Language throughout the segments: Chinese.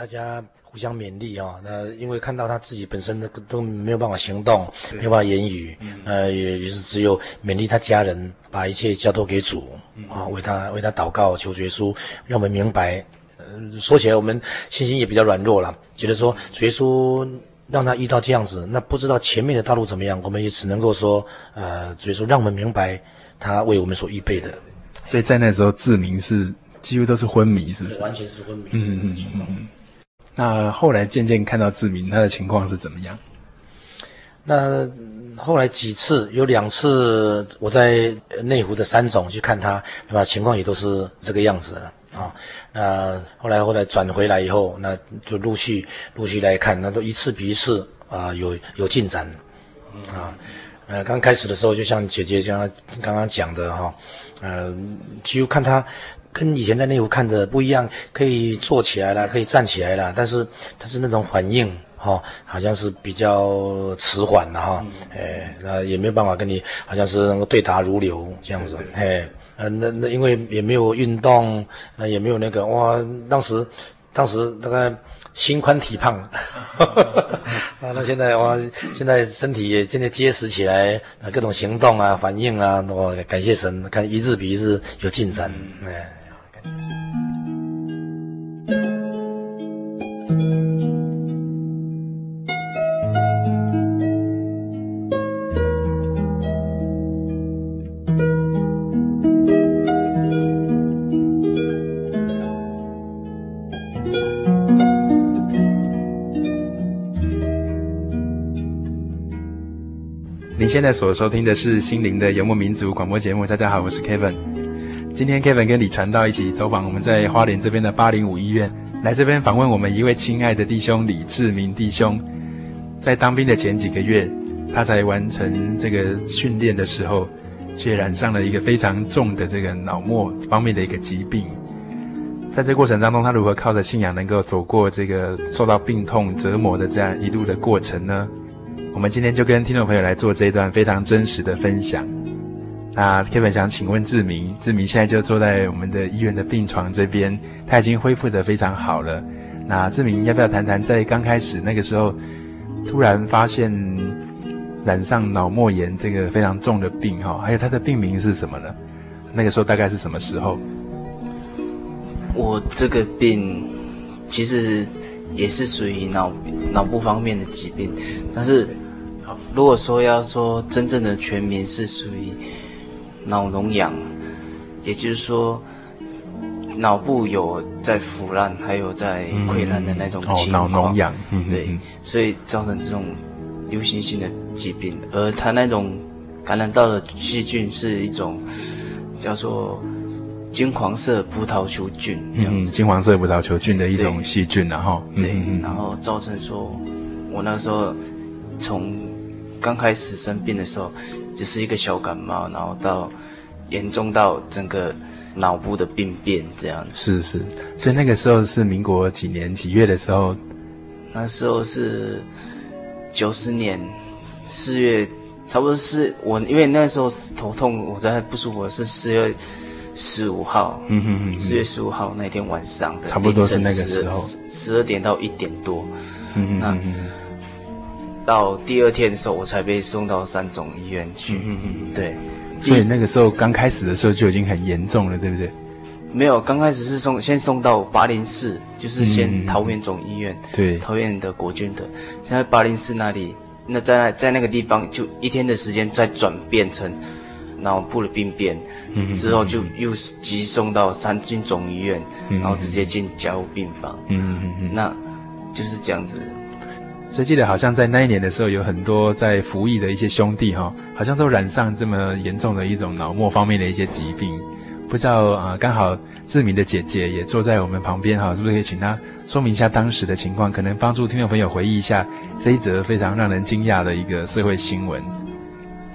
大家互相勉励啊，那因为看到他自己本身的都没有办法行动，没有办法言语，呃，也也是只有勉励他家人，把一切交托给主啊，为他为他祷告，求主耶稣让我们明白。呃，说起来我们信心也比较软弱了，觉得说主耶稣让他遇到这样子，那不知道前面的道路怎么样，我们也只能够说，呃，主耶稣让我们明白他为我们所预备的。所以在那时候，志明是。几乎都是昏迷，是不是？完全是昏迷。嗯嗯嗯嗯。那后来渐渐看到志明，他的情况是怎么样？那后来几次，有两次我在内湖的三总去看他，对吧？情况也都是这个样子了啊。那后来后来转回来以后，那就陆续陆续来看，那都一次比一次啊有有进展啊。呃，刚开始的时候，就像姐姐刚刚刚讲的哈，呃，几乎看他。跟以前在内湖看的不一样，可以坐起来了，可以站起来了，但是但是那种反应哈、哦，好像是比较迟缓了哈，哎，那也没有办法跟你，好像是能够对答如流这样子，哎，呃，那那因为也没有运动，那也没有那个哇，当时当时大概。心宽体胖，啊，那现在哇，现在身体也渐渐结实起来，啊，各种行动啊、反应啊，我感谢神，看一日比一日有进展，哎。您现在所收听的是心灵的游牧民族广播节目。大家好，我是 Kevin。今天 Kevin 跟李传道一起走访我们在花莲这边的八零五医院，来这边访问我们一位亲爱的弟兄李志明弟兄。在当兵的前几个月，他才完成这个训练的时候，却染上了一个非常重的这个脑膜方面的一个疾病。在这过程当中，他如何靠着信仰能够走过这个受到病痛折磨的这样一路的过程呢？我们今天就跟听众朋友来做这一段非常真实的分享。那 Kevin 想请问志明，志明现在就坐在我们的医院的病床这边，他已经恢复得非常好了。那志明要不要谈谈在刚开始那个时候，突然发现染上脑膜炎这个非常重的病哈？还有他的病名是什么呢？那个时候大概是什么时候？我这个病其实也是属于脑脑部方面的疾病，但是。如果说要说真正的全名是属于脑脓疡，也就是说脑部有在腐烂，还有在溃烂的那种情况。脑脓疡，对，所以造成这种流行性的疾病。而它那种感染到的细菌是一种叫做金黄色葡萄球菌，嗯，金黄色葡萄球菌的一种细菌，然后对，然后造成说，我那时候从。刚开始生病的时候，只是一个小感冒，然后到严重到整个脑部的病变这样。是是，所以那个时候是民国几年几月的时候？那时候是九十年四月，差不多是我因为那时候头痛，我在不舒服，是四月十五号。嗯哼哼，四月十五号那天晚上的，差不多是那个时候，十二点到一点多。嗯哼哼。那到第二天的时候，我才被送到三总医院去。嗯嗯嗯，对。所以那个时候刚开始的时候就已经很严重了，对不对？没有，刚开始是送先送到八零四，就是先桃园总医院。嗯、对。桃园的国军的，现在八零四那里，那在那在那个地方就一天的时间再转变成脑部的病变，嗯、之后就又急送到三军总医院，嗯、然后直接进加护病房。嗯嗯嗯。那就是这样子。所以记得好像在那一年的时候，有很多在服役的一些兄弟哈，好像都染上这么严重的一种脑膜方面的一些疾病。不知道啊，刚好志明的姐姐也坐在我们旁边哈，是不是可以请她说明一下当时的情况，可能帮助听众朋友回忆一下这一则非常让人惊讶的一个社会新闻。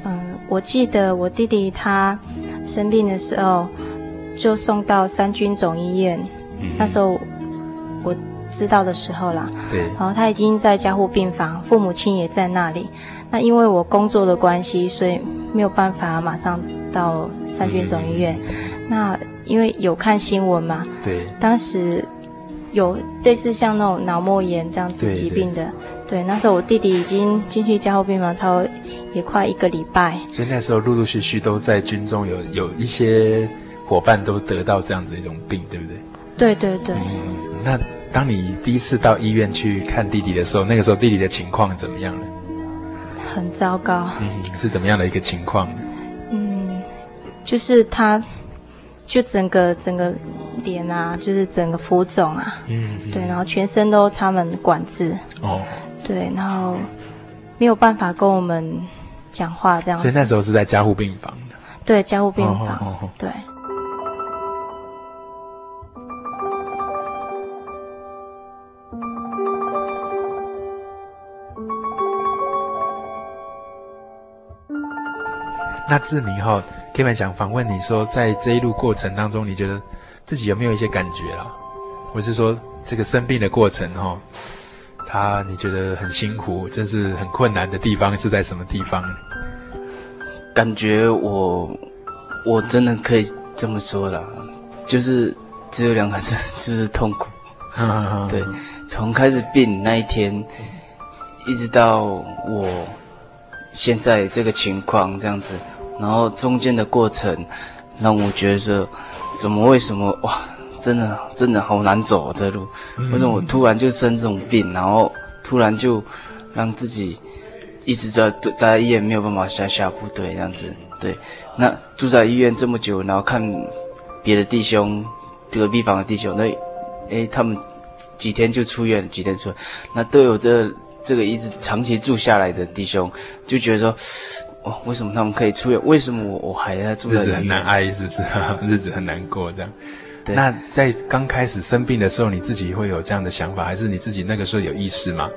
嗯，我记得我弟弟他生病的时候，就送到三军总医院，嗯、那时候我。知道的时候啦，对，然后他已经在加护病房，父母亲也在那里。那因为我工作的关系，所以没有办法马上到三军总医院。嗯、那因为有看新闻嘛，对，当时有类似像那种脑膜炎这样子疾病的，对，对，对，那时候我弟弟已经进去加护病房，超也快一个礼拜。所以那时候陆陆续续都在军中有有一些伙伴都得到这样子一种病，对不对？对对对。嗯，那。当你第一次到医院去看弟弟的时候，那个时候弟弟的情况怎么样呢？很糟糕。嗯，是怎么样的一个情况？嗯，就是他，就整个整个脸啊，就是整个浮肿啊。嗯。对，然后全身都插满管子。哦。对，然后没有办法跟我们讲话这样子。所以那时候是在加护病房的。对，加护病房。哦，哦，哦。对。那志明哈，Kevin 想访问你说，在这一路过程当中，你觉得自己有没有一些感觉啊？我是说这个生病的过程哈，他你觉得很辛苦，真是很困难的地方是在什么地方？感觉我我真的可以这么说啦，就是只有两个字，就是痛苦。对，从开始病那一天，一直到我现在这个情况这样子。然后中间的过程，让我觉得，怎么为什么哇，真的真的好难走这路，为什么我突然就生这种病，然后突然就让自己一直在待在医院没有办法下下部队这样子，对，那住在医院这么久，然后看别的弟兄隔壁房的弟兄，那诶他们几天就出院，几天出院，那都有这这个一直长期住下来的弟兄，就觉得说。哦，为什么他们可以出院？为什么我我还在住在？日子很难挨，是不是？日子很难过，这样。那在刚开始生病的时候，你自己会有这样的想法，还是你自己那个时候有意识吗？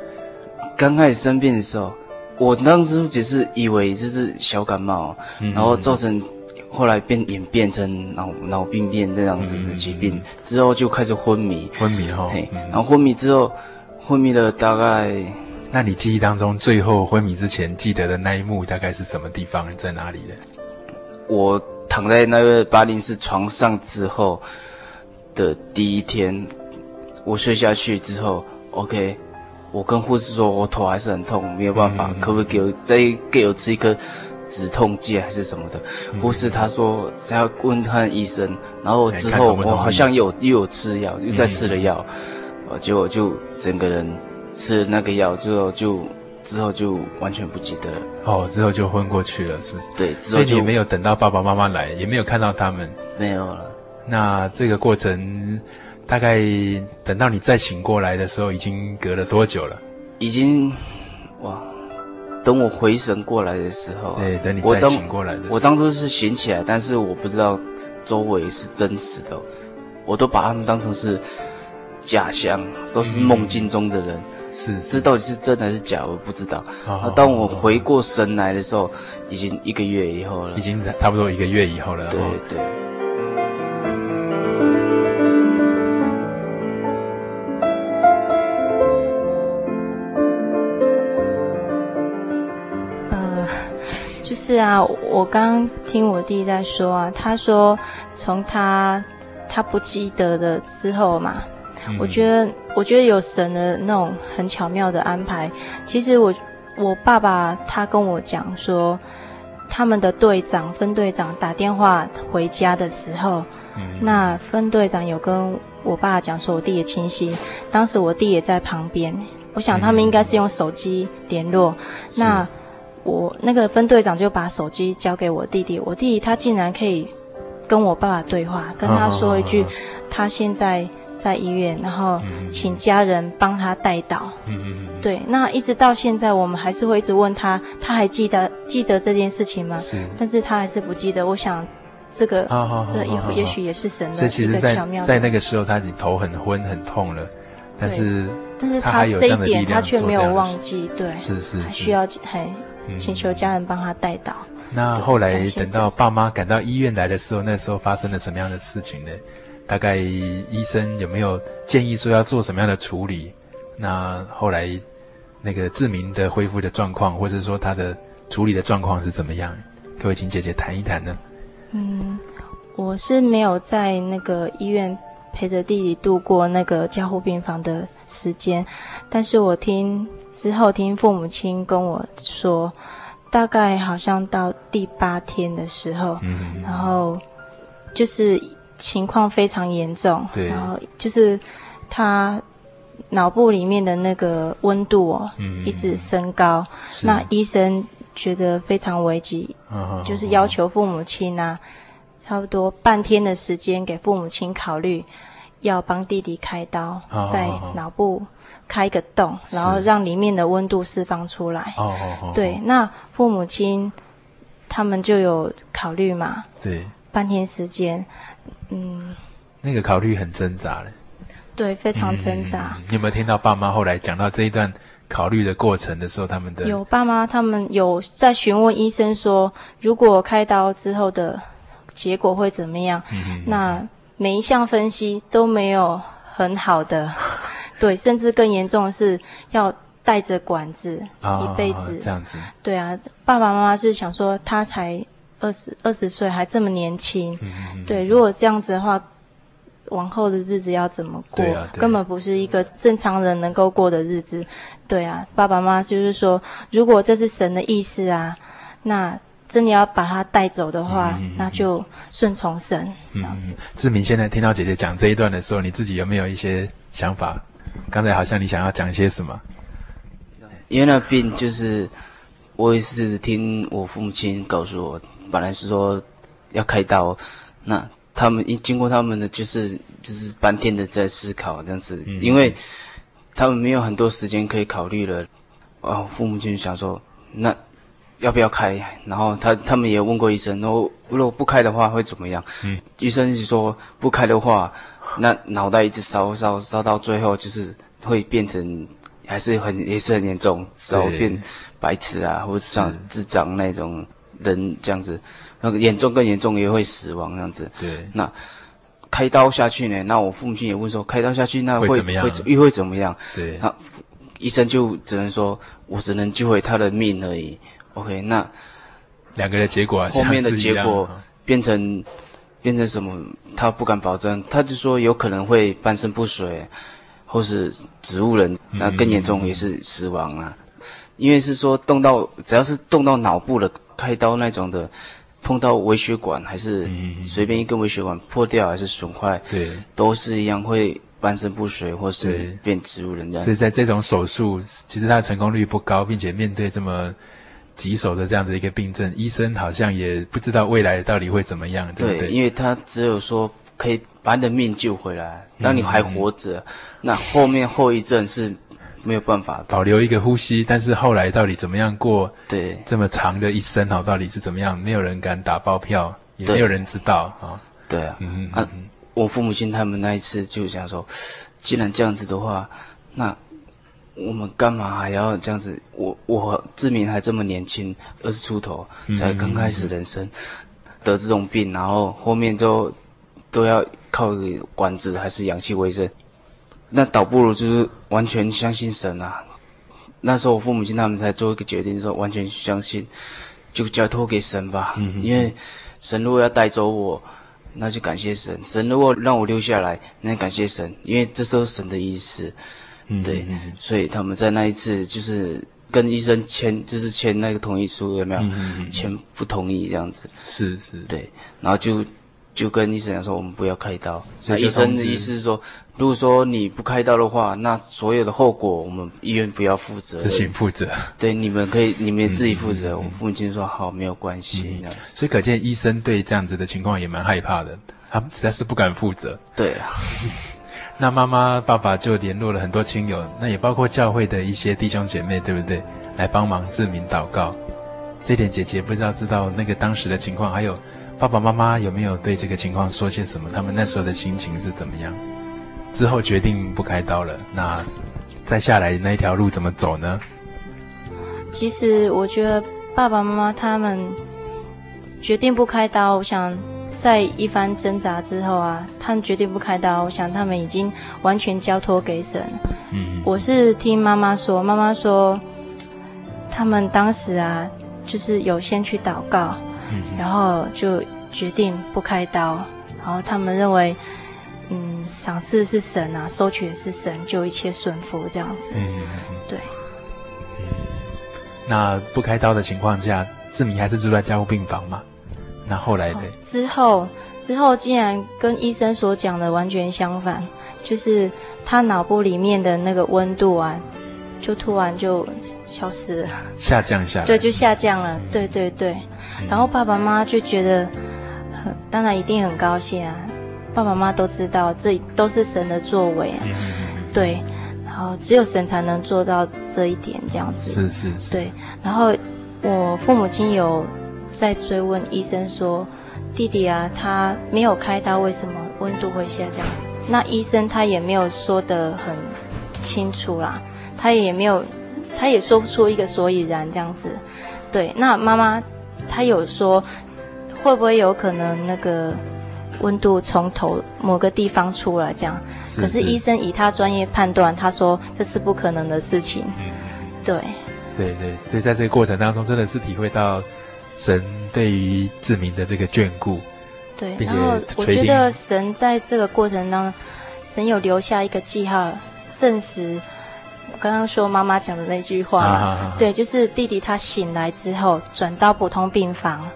刚开始生病的时候，我当时只是以为这是小感冒，嗯、然后造成后来变演变成脑脑病变这样子的疾病，嗯、之后就开始昏迷。昏迷哈。嘿，然后昏迷之后，昏迷了大概。那你记忆当中最后昏迷之前记得的那一幕大概是什么地方？在哪里的？我躺在那个八零四床上之后的第一天，我睡下去之后，OK，我跟护士说我头还是很痛，没有办法，嗯、可不可以给我再给我吃一颗止痛剂还是什么的？嗯、护士他说只要问看医生，然后之后我好像有又有吃药，又在吃了药，呃、嗯，结果就整个人。吃了那个药之后就，之后就完全不记得了。哦，之后就昏过去了，是不是？对，之后就所以你没有等到爸爸妈妈来，也没有看到他们。没有了。那这个过程，大概等到你再醒过来的时候，已经隔了多久了？已经，哇！等我回神过来的时候，对，等你再醒过来的时候，我当初是醒起来，但是我不知道周围是真实的，我都把他们当成是假象，都是梦境中的人。嗯是，这到底是真还是假？我不知道。那当我回过神来的时候，已经一个月以后了。已经差不多一个月以后了。对对。呃，就是啊，我刚听我弟在说啊，他说从他他不记得的之后嘛。我觉得，我觉得有神的那种很巧妙的安排。其实我，我爸爸他跟我讲说，他们的队长、分队长打电话回家的时候，嗯、那分队长有跟我爸讲说，我弟也清晰。当时我弟也在旁边，我想他们应该是用手机联络。嗯、那我那个分队长就把手机交给我弟弟，我弟弟他竟然可以跟我爸爸对话，跟他说一句，他现在在医院，然后请家人帮他带到。嗯嗯嗯对，那一直到现在，我们还是会一直问他，他还记得记得这件事情吗？是，但是他还是不记得。我想，这个这也也许也是神的一个巧妙。在那个时候，他已经头很昏很痛了，但是但是他这一点他却没有忘记，对，是是，还需要还请求家人帮他带到。那后来等到爸妈赶到医院来的时候，那时候发生了什么样的事情呢？大概医生有没有建议说要做什么样的处理？那后来，那个志明的恢复的状况，或者说他的处理的状况是怎么样？可不可以请姐姐谈一谈呢？嗯，我是没有在那个医院陪着弟弟度过那个加护病房的时间，但是我听之后听父母亲跟我说，大概好像到第八天的时候，嗯，然后就是情况非常严重，对，然后就是他。脑部里面的那个温度哦，嗯、一直升高，那医生觉得非常危急，哦、就是要求父母亲啊，哦、差不多半天的时间给父母亲考虑，要帮弟弟开刀，哦、在脑部开一个洞，哦、然后让里面的温度释放出来。哦、对，那父母亲他们就有考虑嘛？对，半天时间，嗯，那个考虑很挣扎了。对，非常挣扎。嗯，你有没有听到爸妈后来讲到这一段考虑的过程的时候，他们的有爸妈他们有在询问医生说，如果开刀之后的结果会怎么样？嗯，那每一项分析都没有很好的，对，甚至更严重的是要带着管子，哦，一辈子这样子。对啊，爸爸妈妈是想说他才二十二十岁，还这么年轻，嗯，对，如果这样子的话。往后的日子要怎么过？根本不是一个正常人能够过的日子。对啊，爸爸妈妈就是说，如果这是神的意思啊，那真的要把他带走的话，嗯、那就顺从神。嗯。志明，现在听到姐姐讲这一段的时候，你自己有没有一些想法？刚才好像你想要讲些什么？因为那病就是，我也是听我父母亲告诉我，本来是说要开刀，那。他们一经过他们的就是就是半天的在思考这样子，嗯、因为他们没有很多时间可以考虑了。哦，父母亲想说，那要不要开？然后他他们也问过医生，然后如果不开的话会怎么样？嗯，医生是说不开的话，那脑袋一直烧烧烧到最后就是会变成还是很也是很严重，烧变白痴啊，或者像智障那种人这样子。那个严重更严重也会死亡这样子。对。那开刀下去呢？那我父母亲也问说，开刀下去那会会怎么样？又会怎么样？对。那医生就只能说，我只能救回他的命而已。OK，那两个的结果，后面的结果变成变成什么？他不敢保证，他就说有可能会半身不遂，或是植物人，那更严重也是死亡啊。因为是说动到只要是动到脑部的开刀那种的。碰到微血管还是随便一根微血管破掉还是损坏，对，都是一样会半身不遂或是变植物人这样。所以在这种手术，其实它的成功率不高，并且面对这么棘手的这样子一个病症，医生好像也不知道未来到底会怎么样，对不对？对，因为他只有说可以把你的命救回来，当你还活着，嗯、那后面后遗症是。没有办法保留一个呼吸，但是后来到底怎么样过？对，这么长的一生哦，到底是怎么样？没有人敢打包票，也没有人知道啊。对啊，嗯嗯，我父母亲他们那一次就想说，既然这样子的话，那我们干嘛还要这样子？我我志明还这么年轻，二十出头，才刚开始人生，得这种病，然后后面就都要靠管子还是氧气维生。那倒不如就是完全相信神啊！那时候我父母亲他们才做一个决定，说完全相信，就交托给神吧。嗯。因为神如果要带走我，那就感谢神；神如果让我留下来，那感谢神，因为这都是神的意思。嗯。对。所以他们在那一次就是跟医生签，就是签那个同意书，有没有？签、嗯、不同意这样子。是是，对，然后就就跟医生讲说，我们不要开刀。那医生的意思是说，如果说你不开刀的话，那所有的后果我们医院不要负责，自行负责。对，你们可以，你们自己负责。嗯、我父母亲说好，没有关系、嗯、这样子。所以可见医生对这样子的情况也蛮害怕的，他实在是不敢负责。对啊。那妈妈、爸爸就联络了很多亲友，那也包括教会的一些弟兄姐妹，对不对？来帮忙志明祷告。这点姐姐不知道知道那个当时的情况，还有爸爸妈妈有没有对这个情况说些什么？他们那时候的心情是怎么样？之后决定不开刀了，那再下来那一条路怎么走呢？其实我觉得爸爸妈妈他们决定不开刀，我想。在一番挣扎之后啊，他们决定不开刀。我想他们已经完全交托给神。嗯，我是听妈妈说，妈妈说，他们当时啊，就是有先去祷告，嗯，然后就决定不开刀。然后他们认为，嗯，赏赐是神啊，收取也是神，就一切顺服这样子。嗯，对。嗯，那不开刀的情况下，志明还是住在加护病房嘛？那后来的之后，之后竟然跟医生所讲的完全相反，就是他脑部里面的那个温度啊，就突然就消失了，下降下来，对，就下降了，对对对。然后爸爸妈妈就觉得，很，当然一定很高兴啊。爸爸妈妈都知道，这都是神的作为啊，对。然后只有神才能做到这一点，这样子。是是是。对。然后我父母亲有。在追问医生说：“弟弟啊，他没有开刀，为什么温度会下降？”那医生他也没有说得很清楚啦，他也没有，他也说不出一个所以然这样子。对，那妈妈她有说，会不会有可能那个温度从头某个地方出来这样？可是医生以他专业判断，他说这是不可能的事情。嗯、对，对对，所以在这个过程当中，真的是体会到。神对于志明的这个眷顾，对，然后我觉得神在这个过程当中，神有留下一个记号，证实我刚刚说妈妈讲的那句话，对，就是弟弟他醒来之后转到普通病房，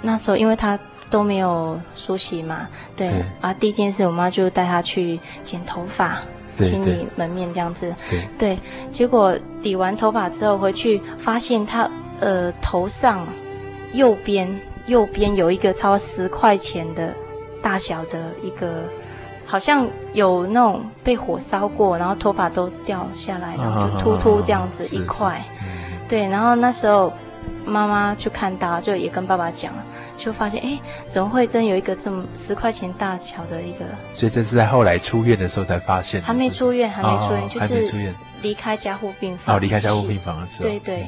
那时候因为他都没有梳洗嘛，对，对啊，第一件事我妈就带他去剪头发，清理门面这样子，对，结果理完头发之后回去发现他呃头上。右边右边有一个超十块钱的大小的一个，好像有那种被火烧过，然后头发都掉下来，然后就秃秃这样子一块。对，然后那时候妈妈就看到，就也跟爸爸讲，就发现哎，怎么会真有一个这么十块钱大小的一个？所以这是在后来出院的时候才发现。还没出院，还没出院，就是离开加护病房。哦，离开加护病房了之后。对对。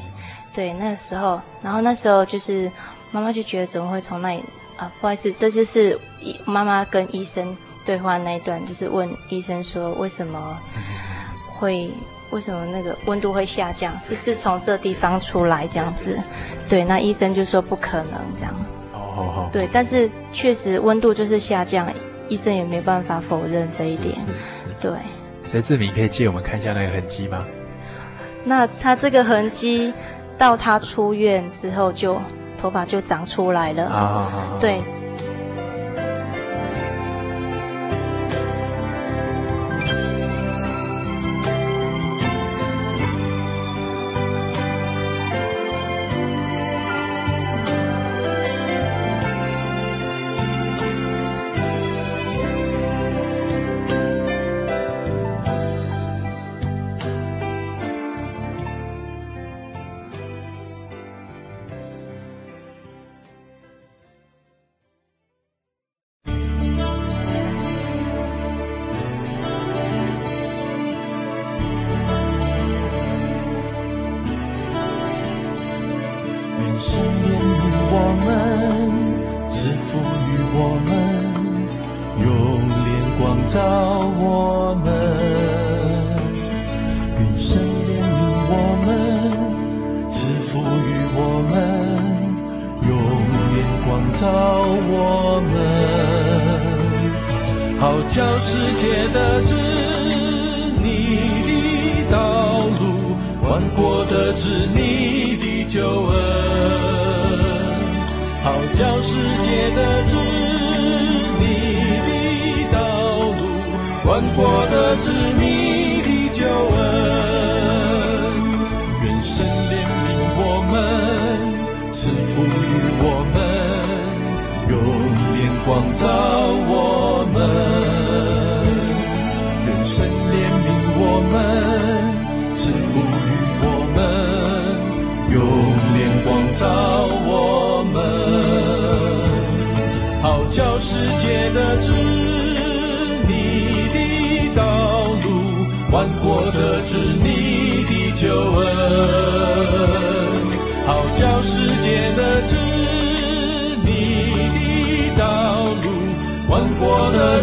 对，那个时候，然后那时候就是妈妈就觉得怎么会从那里啊？不好意思，这就是妈妈跟医生对话那一段，就是问医生说为什么会为什么那个温度会下降？是不是从这地方出来这样子？对，那医生就说不可能这样。哦哦哦。对，但是确实温度就是下降，医生也没办法否认这一点。是是是。对。所以志明可以借我们看一下那个痕迹吗？那他这个痕迹。到他出院之后就，头发就长出来了。啊！对。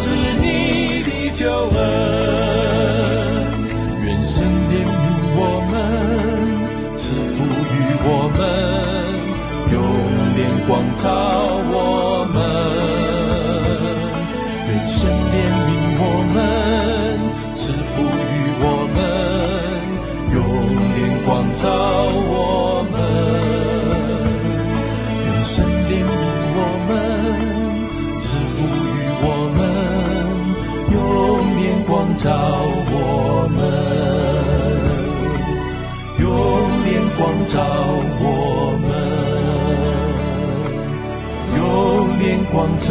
是你的救恩，愿神怜悯。我们赐福于我们，用脸光照我们，愿神怜悯我们，赐福于我们，用脸光照照我们。光照我们，用怜光照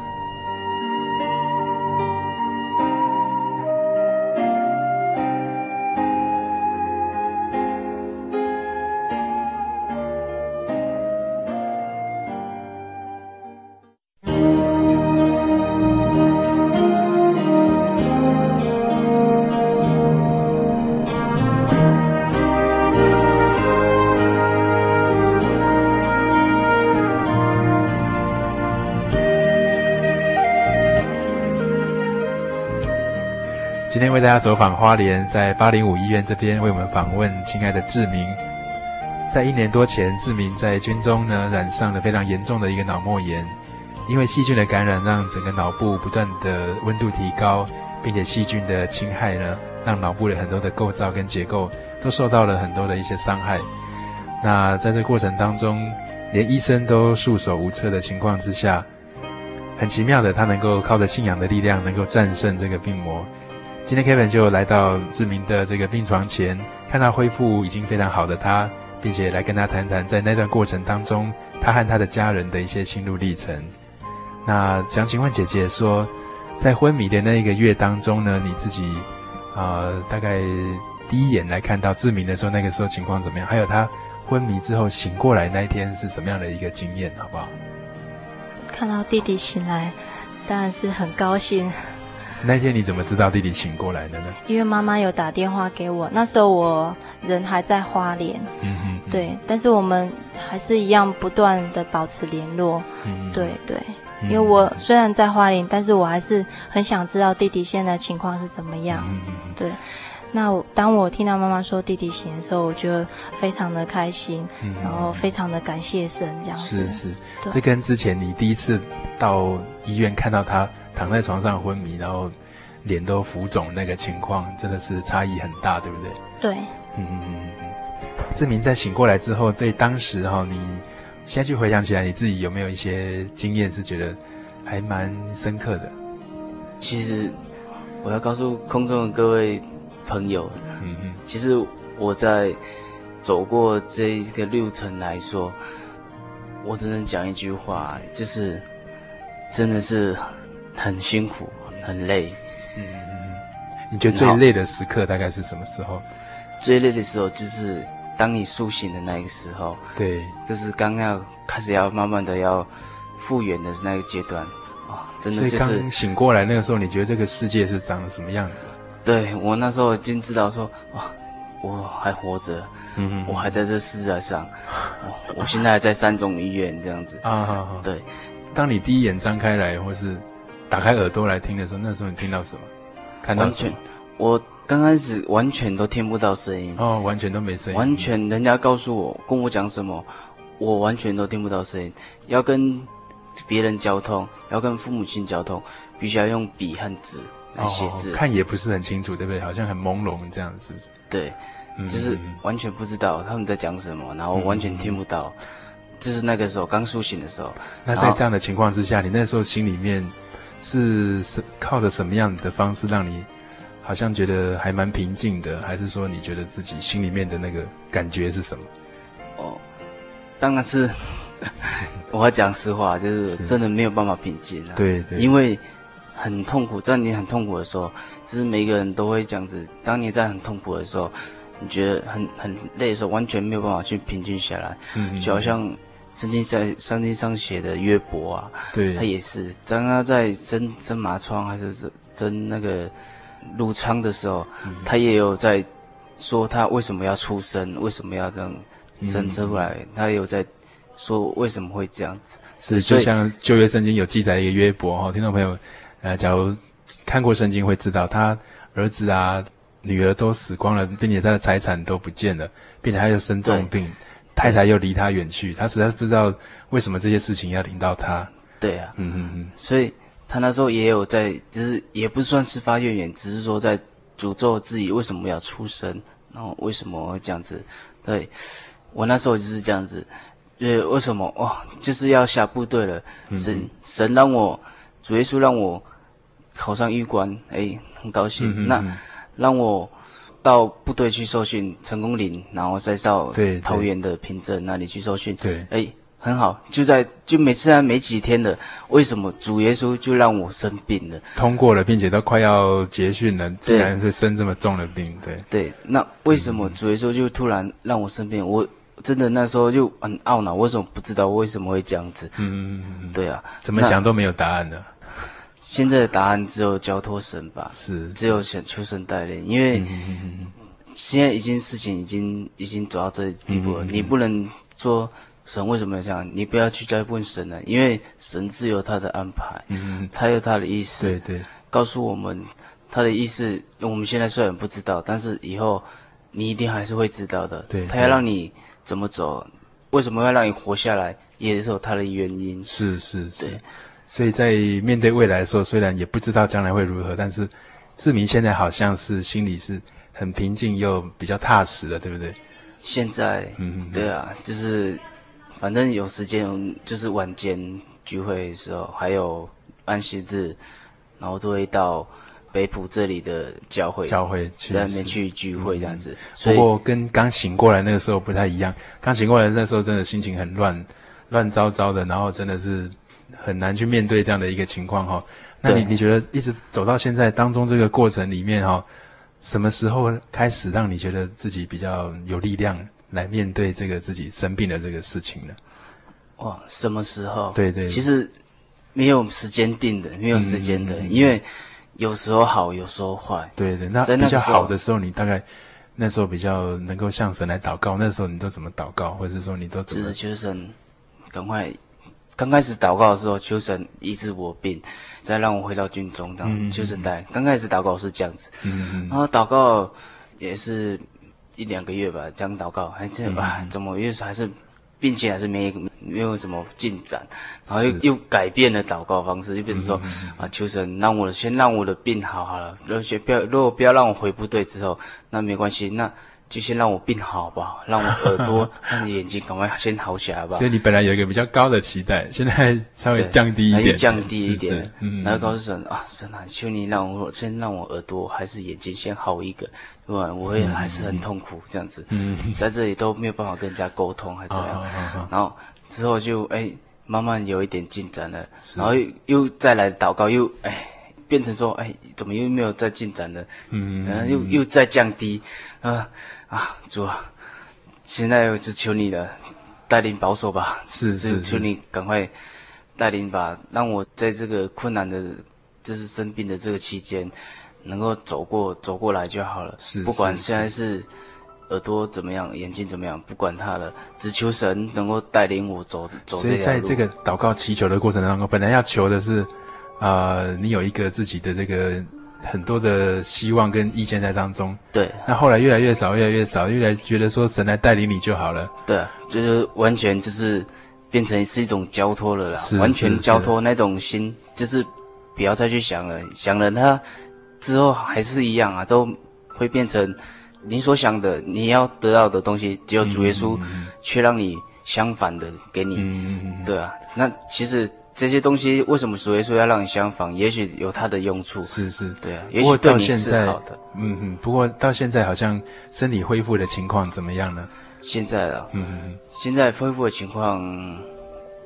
走访花莲，在八零五医院这边为我们访问亲爱的志明。在一年多前，志明在军中呢染上了非常严重的一个脑膜炎，因为细菌的感染，让整个脑部不断的温度提高，并且细菌的侵害呢，让脑部的很多的构造跟结构都受到了很多的一些伤害。那在这过程当中，连医生都束手无策的情况之下，很奇妙的，他能够靠着信仰的力量，能够战胜这个病魔。今天 Kevin 就来到志明的这个病床前，看到恢复已经非常好的他，并且来跟他谈谈在那段过程当中，他和他的家人的一些心路历程。那想请问姐姐说，在昏迷的那一个月当中呢，你自己啊、呃，大概第一眼来看到志明的时候，那个时候情况怎么样？还有他昏迷之后醒过来那一天是什么样的一个经验，好不好？看到弟弟醒来，当然是很高兴。那天你怎么知道弟弟醒过来的呢？因为妈妈有打电话给我，那时候我人还在花莲，嗯哼，对，但是我们还是一样不断的保持联络，嗯，对对，因为我虽然在花莲，但是我还是很想知道弟弟现在情况是怎么样，嗯嗯，对。那我当我听到妈妈说弟弟醒的时候，我觉得非常的开心，嗯，然后非常的感谢神，这样子。是是，这跟之前你第一次到医院看到他躺在床上昏迷，然后脸都浮肿那个情况，真的是差异很大，对不对？对。嗯嗯嗯嗯。志明在醒过来之后，对当时哈，你现在去回想起来，你自己有没有一些经验是觉得还蛮深刻的？其实我要告诉空中的各位朋友，嗯嗯，其实我在走过这一个路程来说，我只能讲一句话，就是真的是很辛苦，很累。嗯嗯嗯。你觉得最累的时刻大概是什么时候？最累的时候就是。当你苏醒的那个时候，对，就是刚要开始要慢慢的要复原的那个阶段，啊，真的就是刚醒过来那个时候，你觉得这个世界是长什么样子？对，我那时候已经知道说，啊，我还活着，嗯，我还在这世界上，我现在还在三中医院这样子啊，对。当你第一眼张开来或是打开耳朵来听的时候，那时候你听到什么？看到什么？我。刚开始完全都听不到声音哦，完全都没声音。完全，人家告诉我，跟我讲什么，我完全都听不到声音。要跟别人交通，要跟父母亲交通，必须要用笔和纸来写字。哦，看也不是很清楚，对不对？好像很朦胧这样，是不是？对，就是完全不知道他们在讲什么，然后完全听不到。嗯、就是那个时候刚苏醒的时候。那在这样的情况之下，你那时候心里面是是靠着什么样的方式让你？好像觉得还蛮平静的，还是说你觉得自己心里面的那个感觉是什么？哦，当然是，我要讲实话，就是真的没有办法平静啊。对对，因为很痛苦，在你很痛苦的时候，就是每个人都会这样子。当你在很痛苦的时候，你觉得很很累的时候，完全没有办法去平静下来。嗯，就好像圣经在圣经上写的约伯啊，对，他也是，当他在争争麻疮还是针针那个。入仓的时候，嗯、他也有在说他为什么要出生，为什么要这样生出来，嗯、他也有在说为什么会这样子。是，就像旧约圣经有记载一个约伯哈，听众朋友，呃，假如看过圣经会知道，他儿子啊、女儿都死光了，并且他的财产都不见了，并且他又生重病，对太太又离他远去，他实在不知道为什么这些事情要临到他。对啊，嗯嗯嗯，所以。他那时候也有在，就是也不算是发怨言，只是说在诅咒自己为什么要出生，然后为什么会这样子。对，我那时候就是这样子，呃，为什么哇，就是要下部队了，神、嗯、神让我主耶稣让我考上医官，哎，很高兴。那让我到部队去受训，成功岭，然后再到桃园的平镇那里去受训。对，哎。很好，就在就每次还没几天的，为什么主耶稣就让我生病了？通过了，并且都快要结训了，竟然是生这么重的病，对对。那为什么主耶稣就突然让我生病？我真的那时候就很懊恼，为什么不知道为什么会这样子？嗯嗯嗯，对啊，怎么想都没有答案的。现在的答案只有交托神吧，是，只有想求神带领，因为现在已经事情已经已经走到这地步了，你不能说。神为什么要这样？你不要去再问神了，因为神自有他的安排，嗯，他有他的意思，对对，告诉我们他的意思。我们现在虽然不知道，但是以后你一定还是会知道的。对，他要让你怎么走，为什么要让你活下来，也是有他的原因。是是是，对，所以在面对未来的时候，虽然也不知道将来会如何，但是志明现在好像是心里是很平静又比较踏实的，对不对？现在，嗯，对啊，就是。反正有时间就是晚间聚会的时候，还有安息日，然后都会到北浦这里的教会，教会在那边去聚会这样子。不过跟刚醒过来那个时候不太一样，刚醒过来那时候真的心情很乱，乱糟糟的，然后真的是很难去面对这样的一个情况哈。那你你觉得一直走到现在当中这个过程里面哈，什么时候开始让你觉得自己比较有力量？来面对这个自己生病的这个事情呢？哇，什么时候？对对，其实没有时间定的，没有时间的，嗯、因为有时候好，有时候坏。对对，那比较好的时候，你大概那时候比较能够向神来祷告，那时候你都怎么祷告，或者是说你都怎么？就是求神赶快，刚开始祷告的时候，求神医治我病，再让我回到军中，这样、嗯、求神带。刚开始祷告是这样子，然后祷告也是。一两个月吧，这样祷告，还真的吧？怎么又是还是病情还是没没有什么进展，然后又又改变了祷告方式，就变成说啊，求神让我先让我的病好好了，而且不要如果不要让我回部队之后，那没关系，那。就先让我病好吧，让我耳朵、让你眼睛赶快先好起来吧。所以你本来有一个比较高的期待，现在稍微降低一点，降低一点。是是嗯，然后告诉神啊，神啊，求你让我先让我耳朵还是眼睛先好一个，对吧？我会还是很痛苦这样子，嗯，在这里都没有办法跟人家沟通，还怎样？然后之后就哎，慢慢有一点进展了，然后又，又再来祷告，又哎。变成说，哎，怎么又没有再进展了？嗯，然后又又再降低，啊啊，主啊，现在我只求你了，带领保守吧，是是，求你赶快带领吧，让我在这个困难的，就是生病的这个期间，能够走过走过来就好了。是，不管现在是耳朵怎么样，眼睛怎么样，不管他了，只求神能够带领我走走这条路。所以在这个祷告祈求的过程当中，本来要求的是。啊、呃，你有一个自己的这个很多的希望跟意见在当中。对。那后来越来越少，越来越少，越来觉得说神来带领你就好了。对，就是完全就是变成是一种交托了啦，完全交托那种心，就是不要再去想了，想了他之后还是一样啊，都会变成你所想的，你要得到的东西，只有主耶稣却让你相反的给你。嗯，对啊，那其实。这些东西为什么所以说要让你相仿？也许有它的用处。是是，对啊。也许对你是好的。嗯嗯。不过到现在好像身体恢复的情况怎么样呢？现在啊，嗯嗯，现在恢复的情况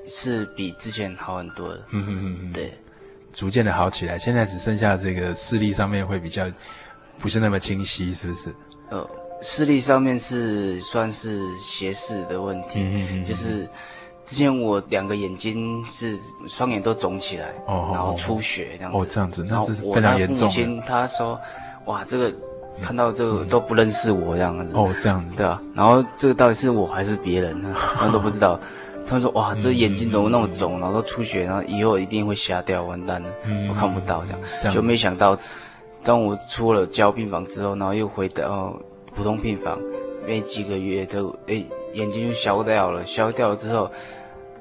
是比之前好很多的。嗯嗯嗯。对，逐渐的好起来。现在只剩下这个视力上面会比较不是那么清晰，是不是？呃，视力上面是算是斜视的问题，嗯嗯嗯，就是。之前我两个眼睛是双眼都肿起来，哦，然后出血这样子。哦，这样子，那是非常严重。父亲他说：“哇，这个看到这个都不认识我这样子。”哦，这样子，对啊。然后这个到底是我还是别人呢？他们都不知道。他说：“哇，这眼睛怎么那么肿，然后都出血，然后以后一定会瞎掉，完蛋了，我看不到这样。”就没想到，当我出了交病房之后，然后又回到普通病房，没几个月都哎。眼睛就消掉了，消掉了之后，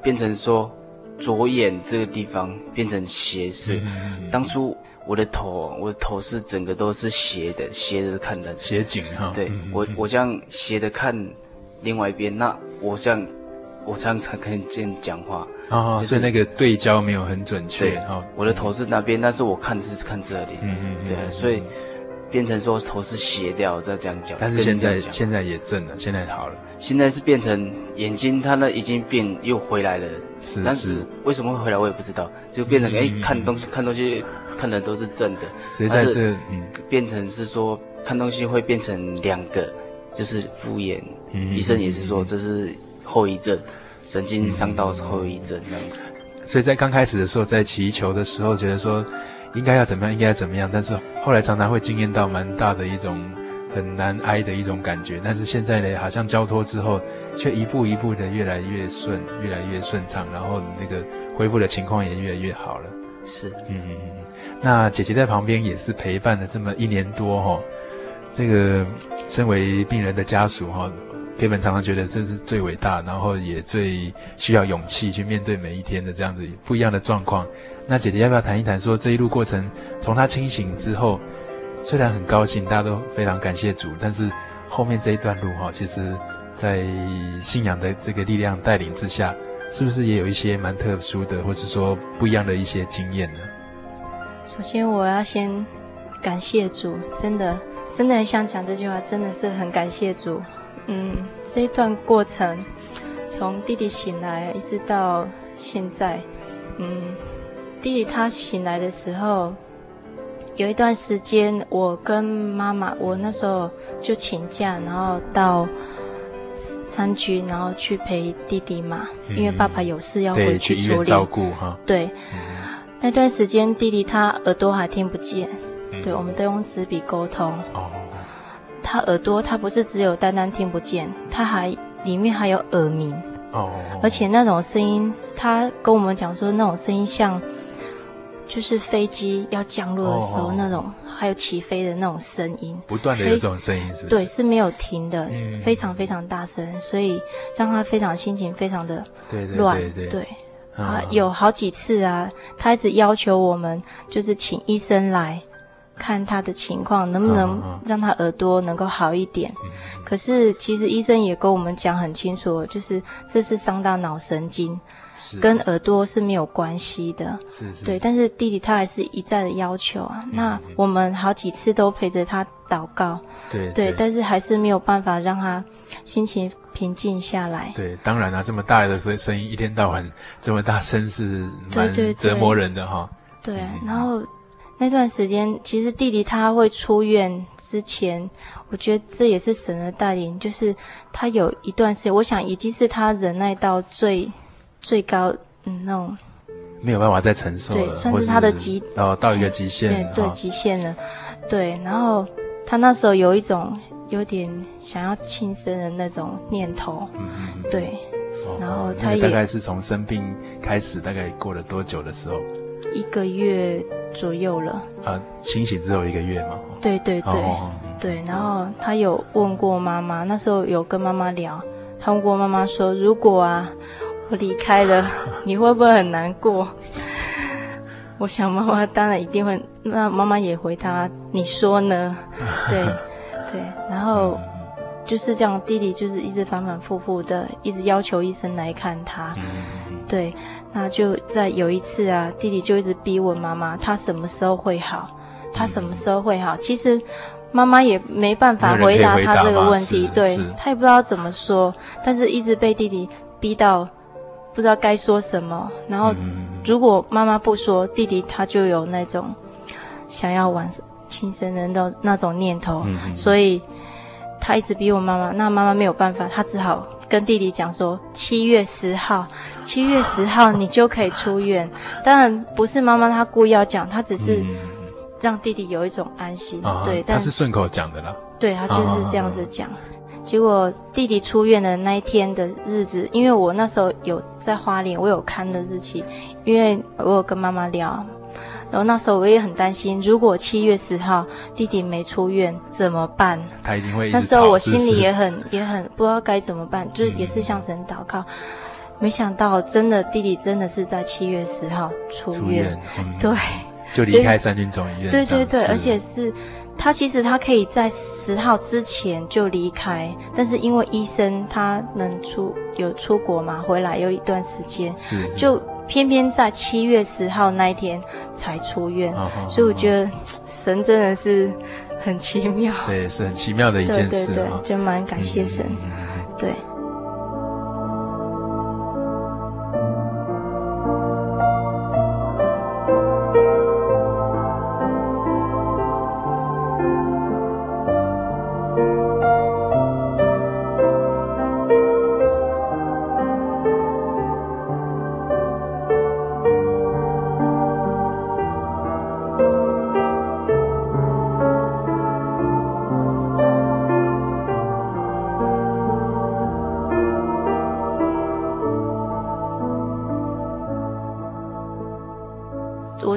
变成说左眼这个地方变成斜视。嗯、当初我的头，我的头是整个都是斜的，斜着看的，斜颈哈。对，嗯、我我这样斜着看另外一边，那我这样我这样才可以这样讲话。啊、就是，那个对焦没有很准确。对，我的头是那边，但是我看是看这里。嗯嗯。对，所以。变成说头是斜掉，再这样讲。但是现在现在也正了，现在好了。现在是变成眼睛，它那已经变又回来了。是是。但是为什么会回来，我也不知道。就变成哎、嗯欸，看东西看东西看的都是正的。所以在这嗯，变成是说看东西会变成两个，就是敷衍。嗯。医生也是说这是后遗症，神经伤到是后遗症这样子。所以在刚开始的时候，在祈求的时候，觉得说。应该要怎么样？应该要怎么样？但是后来常常会经验到蛮大的一种很难挨的一种感觉。但是现在呢，好像交托之后，却一步一步的越来越顺，越来越顺畅，然后那个恢复的情况也越来越好了。是，嗯嗯嗯。那姐姐在旁边也是陪伴了这么一年多哈、哦。这个身为病人的家属哈、哦，根本常常觉得这是最伟大，然后也最需要勇气去面对每一天的这样子不一样的状况。那姐姐要不要谈一谈？说这一路过程，从她清醒之后，虽然很高兴，大家都非常感谢主，但是后面这一段路哈，其实，在信仰的这个力量带领之下，是不是也有一些蛮特殊的，或是说不一样的一些经验呢？首先，我要先感谢主，真的，真的很想讲这句话，真的是很感谢主。嗯，这一段过程，从弟弟醒来一直到现在，嗯。弟弟他醒来的时候，有一段时间，我跟妈妈，我那时候就请假，然后到山区，然后去陪弟弟嘛，嗯、因为爸爸有事要回去处理。照顾哈。对，嗯、那段时间弟弟他耳朵还听不见，嗯、对，我们都用纸笔沟通。哦。他耳朵他不是只有单单听不见，他还里面还有耳鸣。哦。而且那种声音，他跟我们讲说那种声音像。就是飞机要降落的时候，那种还有起飞的那种声音，不断的有这种声音，是不是？对，是没有停的，嗯、非常非常大声，所以让他非常心情非常的乱，对对对对，对啊，有好几次啊，他一直要求我们就是请医生来看他的情况，能不能让他耳朵能够好一点。嗯、可是其实医生也跟我们讲很清楚，就是这是伤到脑神经。跟耳朵是没有关系的，是是，对。但是弟弟他还是一再的要求啊。嗯、那我们好几次都陪着他祷告，对对，对，但是还是没有办法让他心情平静下来。对，当然了、啊，这么大的声声音，一天到晚这么大声是蛮折磨人的哈。对，然后那段时间，其实弟弟他会出院之前，我觉得这也是神的带领，就是他有一段时间，我想已经是他忍耐到最。最高，嗯，那种没有办法再承受了，对，算是他的极，哦到一个极限，对对，极限了，对。然后他那时候有一种有点想要轻生的那种念头，嗯嗯，对。然后他也大概是从生病开始，大概过了多久的时候？一个月左右了。啊，清醒之后一个月吗？对对对对。然后他有问过妈妈，那时候有跟妈妈聊，他问过妈妈说，如果啊。我离开了，你会不会很难过？我想妈妈当然一定会。那妈妈也回他：“你说呢？” 对，对。然后就是这样，弟弟就是一直反反复复的，一直要求医生来看他。对，那就在有一次啊，弟弟就一直逼问妈妈：“他什么时候会好？他什么时候会好？”其实妈妈也没办法回答他这个问题，对，他也不知道怎么说，但是一直被弟弟逼到。不知道该说什么，然后如果妈妈不说，弟弟他就有那种想要玩亲生的那那种念头，所以他一直逼我妈妈。那妈妈没有办法，他只好跟弟弟讲说：七月十号，七月十号你就可以出院。当然不是妈妈她故意要讲，她只是让弟弟有一种安心。对，但是顺口讲的啦。对，他就是这样子讲。结果弟弟出院的那一天的日子，因为我那时候有在花莲，我有看的日期，因为我有跟妈妈聊，然后那时候我也很担心，如果七月十号弟弟没出院怎么办？他一定会。那时候我心里也很也很不知道该怎么办，就是也是向神祷告。没想到真的弟弟真的是在七月十号出院，出院嗯、对，就离开三军总医院。对对对，而且是。他其实他可以在十号之前就离开，但是因为医生他们出有出国嘛，回来有一段时间，是是。就偏偏在七月十号那一天才出院，哦、所以我觉得神真的是很奇妙，对，是很奇妙的一件事，对对对，就蛮感谢神，对。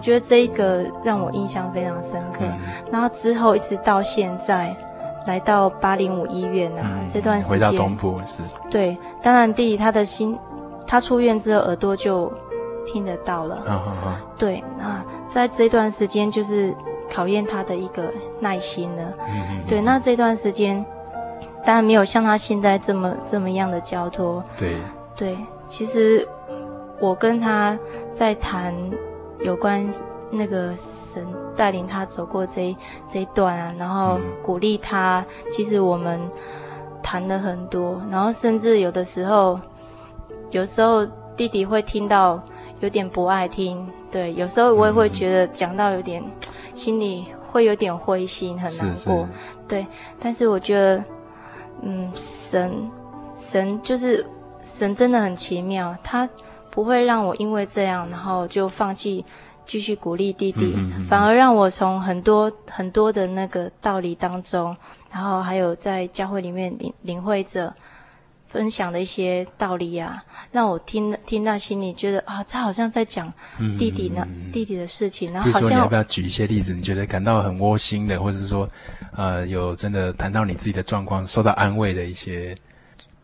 觉得这一个让我印象非常深刻，嗯、然后之后一直到现在，来到八零五医院啊，嗯、这段时间。回到东部是，对，当然弟弟他的心，他出院之后耳朵就听得到了，哦哦哦、对，那在这段时间就是考验他的一个耐心了，嗯嗯嗯、对，那这段时间当然没有像他现在这么这么样的交托，对，对，其实我跟他在谈。有关那个神带领他走过这一这一段啊，然后鼓励他。其实我们谈了很多，然后甚至有的时候，有时候弟弟会听到有点不爱听，对，有时候我也会觉得讲到有点心里会有点灰心，很难过，对。但是我觉得，嗯，神神就是神真的很奇妙，他。不会让我因为这样，然后就放弃继续鼓励弟弟，嗯嗯嗯、反而让我从很多很多的那个道理当中，然后还有在教会里面领领会着，分享的一些道理啊，让我听听到心里觉得啊，他好像在讲弟弟呢，嗯、弟弟的事情，然后好说，你要不要举一些例子？你觉得感到很窝心的，或者是说，呃，有真的谈到你自己的状况，受到安慰的一些。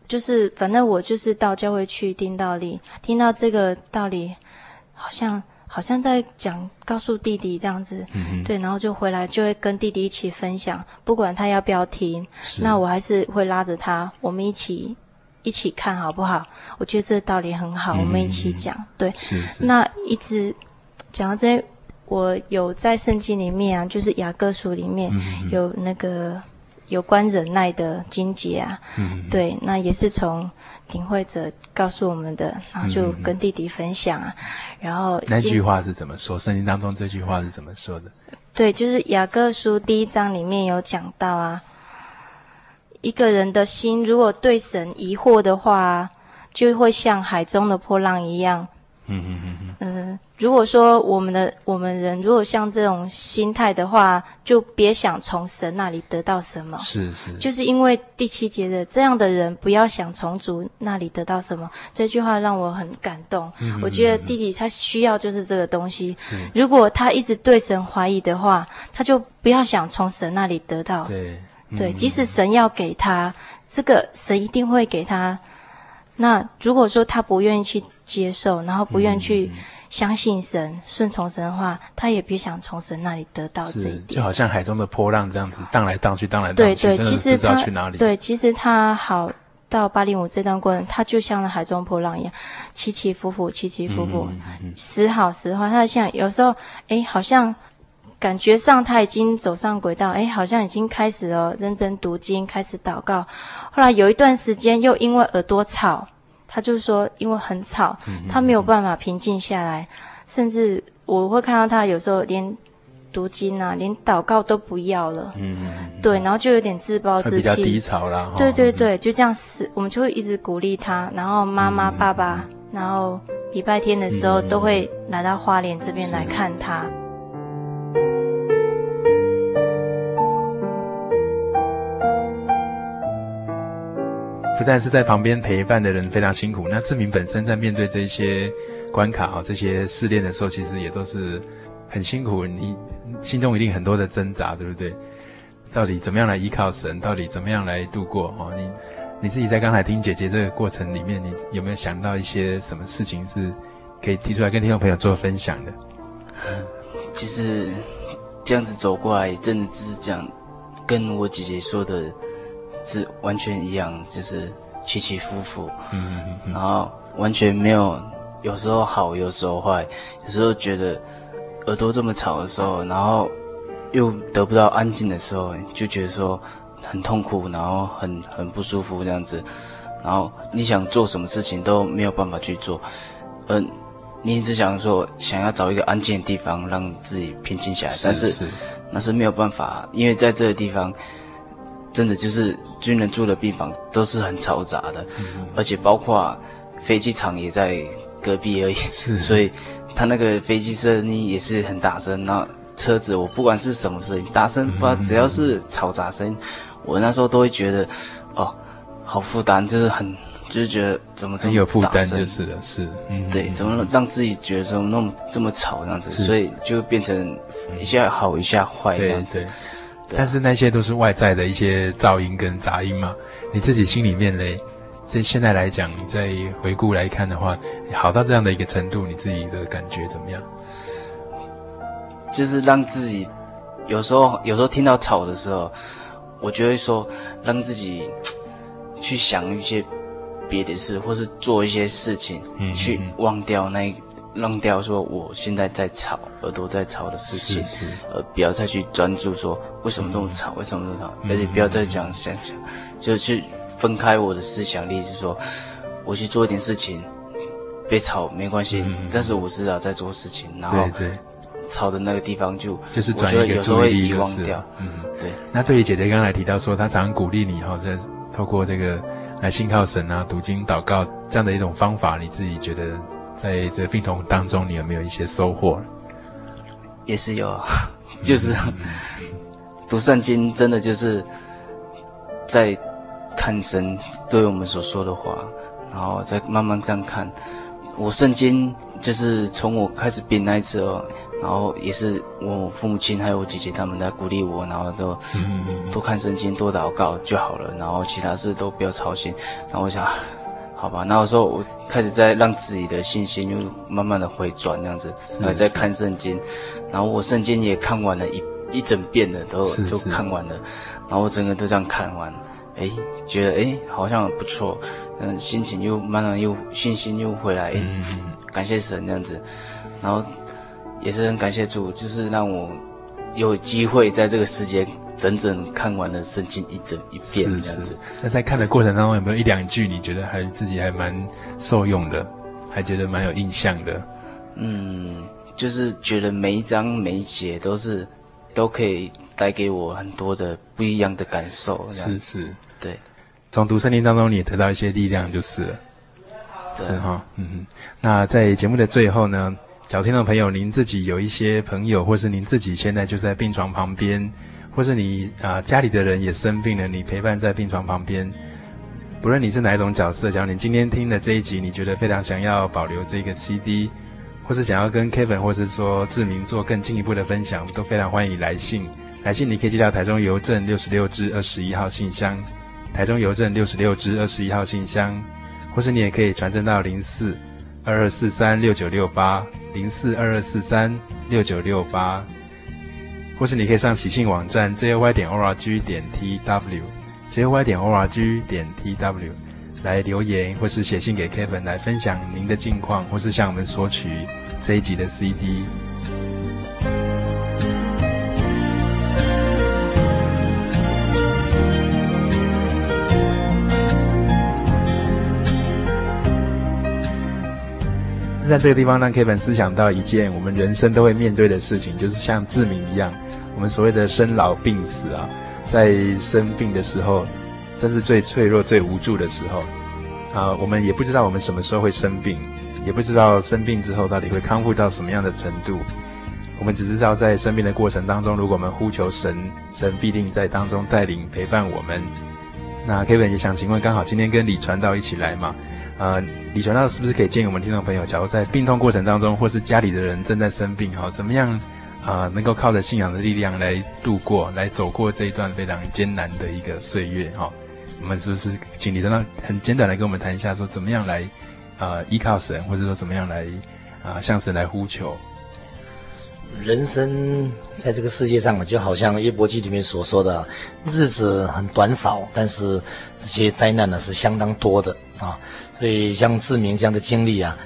就是，反正我就是到教会去听道理，听到这个道理，好像好像在讲告诉弟弟这样子，嗯、对，然后就回来就会跟弟弟一起分享，不管他要不要听，那我还是会拉着他，我们一起。一起看好不好？我觉得这个道理很好，嗯、我们一起讲。对，是是。那一直讲到这些，我有在圣经里面啊，就是雅各书里面有那个有关忍耐的经节啊。嗯。对，那也是从领会者告诉我们的，然后就跟弟弟分享啊。然后那句话是怎么说？圣经当中这句话是怎么说的？对，就是雅各书第一章里面有讲到啊。一个人的心如果对神疑惑的话，就会像海中的波浪一样。嗯嗯嗯嗯。嗯，如果说我们的我们人如果像这种心态的话，就别想从神那里得到什么。是是。就是因为第七节的这样的人，不要想从主那里得到什么。这句话让我很感动。嗯。我觉得弟弟他需要就是这个东西。如果他一直对神怀疑的话，他就不要想从神那里得到。对。对，即使神要给他这个，神一定会给他。那如果说他不愿意去接受，然后不愿去相信神、顺从神的话，他也别想从神那里得到这一点。就好像海中的波浪这样子，荡来荡去，荡来荡去，对对，其实他去哪里？对，其实他好到八零五这段过程，他就像那海中波浪一样，起起伏伏，起起伏伏，时好时坏。他像有时候，哎，好像。感觉上他已经走上轨道，哎，好像已经开始了认真读经，开始祷告。后来有一段时间又因为耳朵吵，他就说因为很吵，他没有办法平静下来，甚至我会看到他有时候连读经啊，连祷告都不要了。嗯嗯。对，然后就有点自暴自弃。比较低潮啦。对对对，就这样是，我们就会一直鼓励他，然后妈妈、爸爸，然后礼拜天的时候都会来到花莲这边来看他。不但是在旁边陪伴的人非常辛苦，那志明本身在面对这些关卡哈、这些试炼的时候，其实也都是很辛苦。你心中一定很多的挣扎，对不对？到底怎么样来依靠神？到底怎么样来度过？哦，你你自己在刚才听姐姐这个过程里面，你有没有想到一些什么事情是可以提出来跟听众朋友做分享的？其实这样子走过来，真的只是讲，跟我姐姐说的。是完全一样，就是起起伏伏，嗯嗯嗯，然后完全没有，有时候好，有时候坏，有时候觉得耳朵这么吵的时候，然后又得不到安静的时候，就觉得说很痛苦，然后很很不舒服这样子，然后你想做什么事情都没有办法去做，嗯，你一直想说想要找一个安静的地方让自己平静下来，是但是，是。那是没有办法，因为在这个地方。真的就是军人住的病房都是很嘈杂的，嗯、而且包括飞机场也在隔壁而已，是。所以他那个飞机声音也是很大声。那车子我不管是什么声音，大声不只要是嘈杂声，嗯、我那时候都会觉得哦，好负担，就是很就是觉得怎么这么有负担就是的，是，嗯、对，怎么让自己觉得说那么这么吵这样子，所以就变成一下好一下坏这样子。对对但是那些都是外在的一些噪音跟杂音嘛，你自己心里面嘞，这现在来讲，你再回顾来看的话，好到这样的一个程度，你自己的感觉怎么样？就是让自己有时候有时候听到吵的时候，我就会说让自己去想一些别的事，或是做一些事情，嗯嗯去忘掉那一。扔掉说我现在在吵，耳朵在吵的事情，呃，不要再去专注说为什么这么吵，嗯、为什么这么吵，嗯、而且不要再这样想想，就去分开我的思想力，就是说我去做一点事情，别吵没关系，嗯、但是我知道在做事情，然后吵的那个地方就就是转移一个注意力，遗忘掉。嗯，对。那对于姐姐刚才提到说，她常鼓励你哈，在透过这个来信靠神啊、读经祷告这样的一种方法，你自己觉得？在这个病痛当中，你有没有一些收获？也是有，就是读圣经，真的就是在看神对我们所说的话，然后再慢慢这样看。我圣经就是从我开始病那一次哦，然后也是我父母亲还有我姐姐他们在鼓励我，然后都多看圣经、多祷告就好了，然后其他事都不要操心。然后我想，好吧，那我说我开始在让自己的信心又慢慢的回转这样子，然后再看圣经，然后我圣经也看完了一一整遍的都都看完了，然后我整个都这样看完。哎，觉得哎好像不错，嗯，心情又慢慢又信心又回来，嗯，感谢神这样子，然后也是很感谢主，就是让我有机会在这个时间整整看完了圣经一整一遍这样子。那在看的过程当中，有没有一两句你觉得还自己还蛮受用的，还觉得蛮有印象的？嗯，就是觉得每一章每一节都是都可以带给我很多的不一样的感受。是是。对，从读圣经当中你也得到一些力量，就是了，是哈，嗯哼。那在节目的最后呢，小听众朋友，您自己有一些朋友，或是您自己现在就在病床旁边，或是你啊、家里的人也生病了，你陪伴在病床旁边，不论你是哪一种角色，假如你今天听了这一集，你觉得非常想要保留这个 CD，或是想要跟 Kevin 或是说志明做更进一步的分享，都非常欢迎来信。来信你可以寄到台中邮政六十六支二十一号信箱。台中邮政六十六支二十一号信箱，或是你也可以传真到零四二二四三六九六八零四二二四三六九六八，或是你可以上喜信网站 jy 点 org 点 tw，jy 点 org 点 tw 来留言，或是写信给 Kevin 来分享您的近况，或是向我们索取这一集的 CD。在这个地方让 Kevin 思想到一件我们人生都会面对的事情，就是像志明一样，我们所谓的生老病死啊，在生病的时候，真是最脆弱、最无助的时候啊。我们也不知道我们什么时候会生病，也不知道生病之后到底会康复到什么样的程度。我们只知道在生病的过程当中，如果我们呼求神，神必定在当中带领陪伴我们。那 Kevin 也想请问，刚好今天跟李传道一起来嘛？呃，李传道是不是可以建议我们听众朋友，假如在病痛过程当中，或是家里的人正在生病，哈，怎么样啊、能够靠着信仰的力量来度过，来走过这一段非常艰难的一个岁月，哈？我们是不是请李传道很简短的跟我们谈一下，说怎么样来呃依靠神，或者说怎么样来啊、向神来呼求？人生在这个世界上，就好像约伯记里面所说的，日子很短少，但是这些灾难呢是相当多的啊。所以像志明这样的经历啊，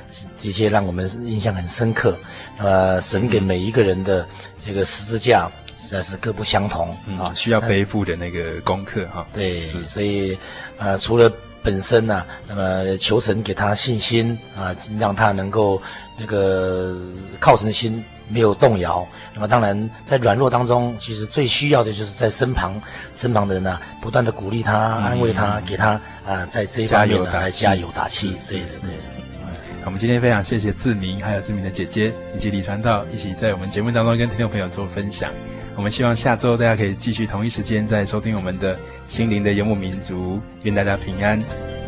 的确让我们印象很深刻。呃，神给每一个人的这个十字架实在是各不相同啊，需要背负的那个功课哈。对，所以呃，除了本身呢、啊，那么求神给他信心啊，让他能够这个靠神心。没有动摇，那么当然在软弱当中，其实最需要的就是在身旁，身旁的人呢、啊，不断的鼓励他、嗯、安慰他，给他啊、呃，在这一方面呢来加油打气。对对对。我们今天非常谢谢志明，还有志明的姐姐以及李传道一起在我们节目当中跟听众朋友做分享。我们希望下周大家可以继续同一时间再收听我们的心灵的游牧民族，愿大家平安。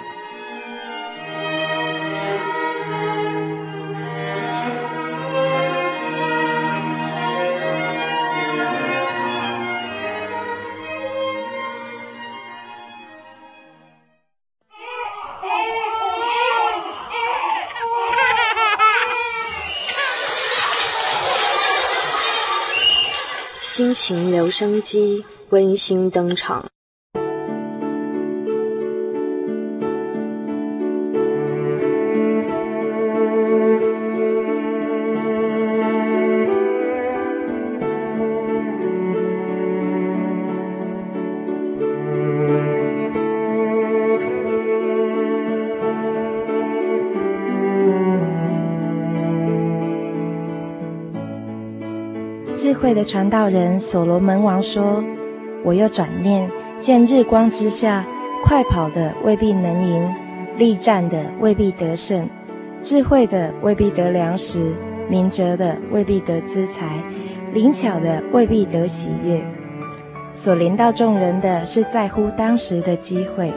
情留声机温馨登场。智慧的传道人所罗门王说：“我又转念见日光之下，快跑的未必能赢，力战的未必得胜，智慧的未必得粮食，明哲的未必得资财，灵巧的未必得喜悦。所临到众人的是在乎当时的机会。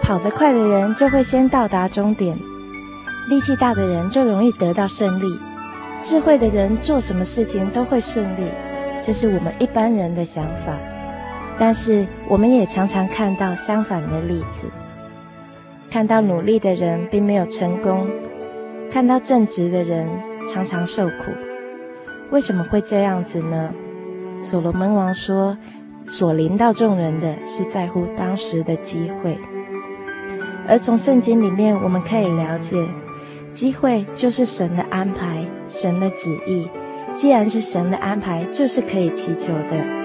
跑得快的人就会先到达终点。”力气大的人就容易得到胜利，智慧的人做什么事情都会顺利，这是我们一般人的想法。但是我们也常常看到相反的例子，看到努力的人并没有成功，看到正直的人常常受苦。为什么会这样子呢？所罗门王说：“所临到众人的是在乎当时的机会。”而从圣经里面我们可以了解。机会就是神的安排，神的旨意。既然是神的安排，就是可以祈求的。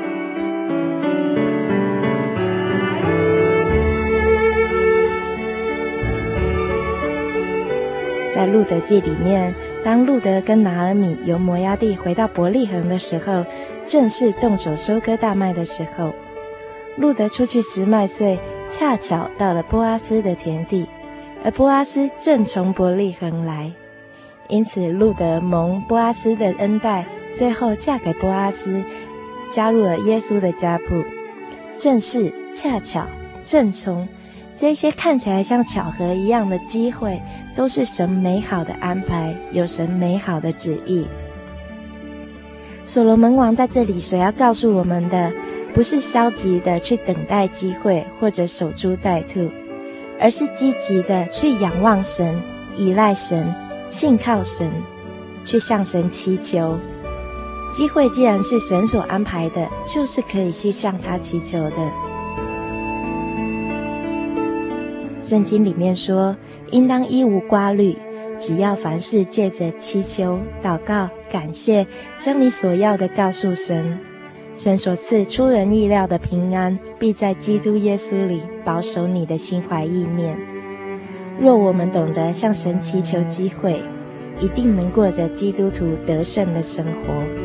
在路德记里面，当路德跟拿尔米由摩押地回到伯利恒的时候，正是动手收割大麦的时候。路德出去拾麦穗，恰巧到了波阿斯的田地。而波阿斯正从伯利恒来，因此路得蒙波阿斯的恩待，最后嫁给波阿斯，加入了耶稣的家谱。正是恰巧正从这些看起来像巧合一样的机会，都是神美好的安排，有神美好的旨意。所罗门王在这里所要告诉我们的，不是消极的去等待机会，或者守株待兔。而是积极的去仰望神、依赖神、信靠神，去向神祈求。机会既然是神所安排的，就是可以去向他祈求的。圣经里面说，应当一无挂虑，只要凡事借着祈求、祷告、感谢，将你所要的告诉神。神所赐出人意料的平安，必在基督耶稣里保守你的心怀意念。若我们懂得向神祈求机会，一定能过着基督徒得胜的生活。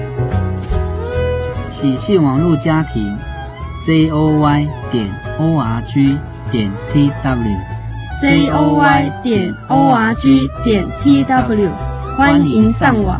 喜信网络家庭。j o y 点 o r g 点 t w，j o y 点 o r g 点 t w，欢迎上网。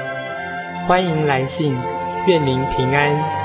欢迎来信，愿您平安。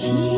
He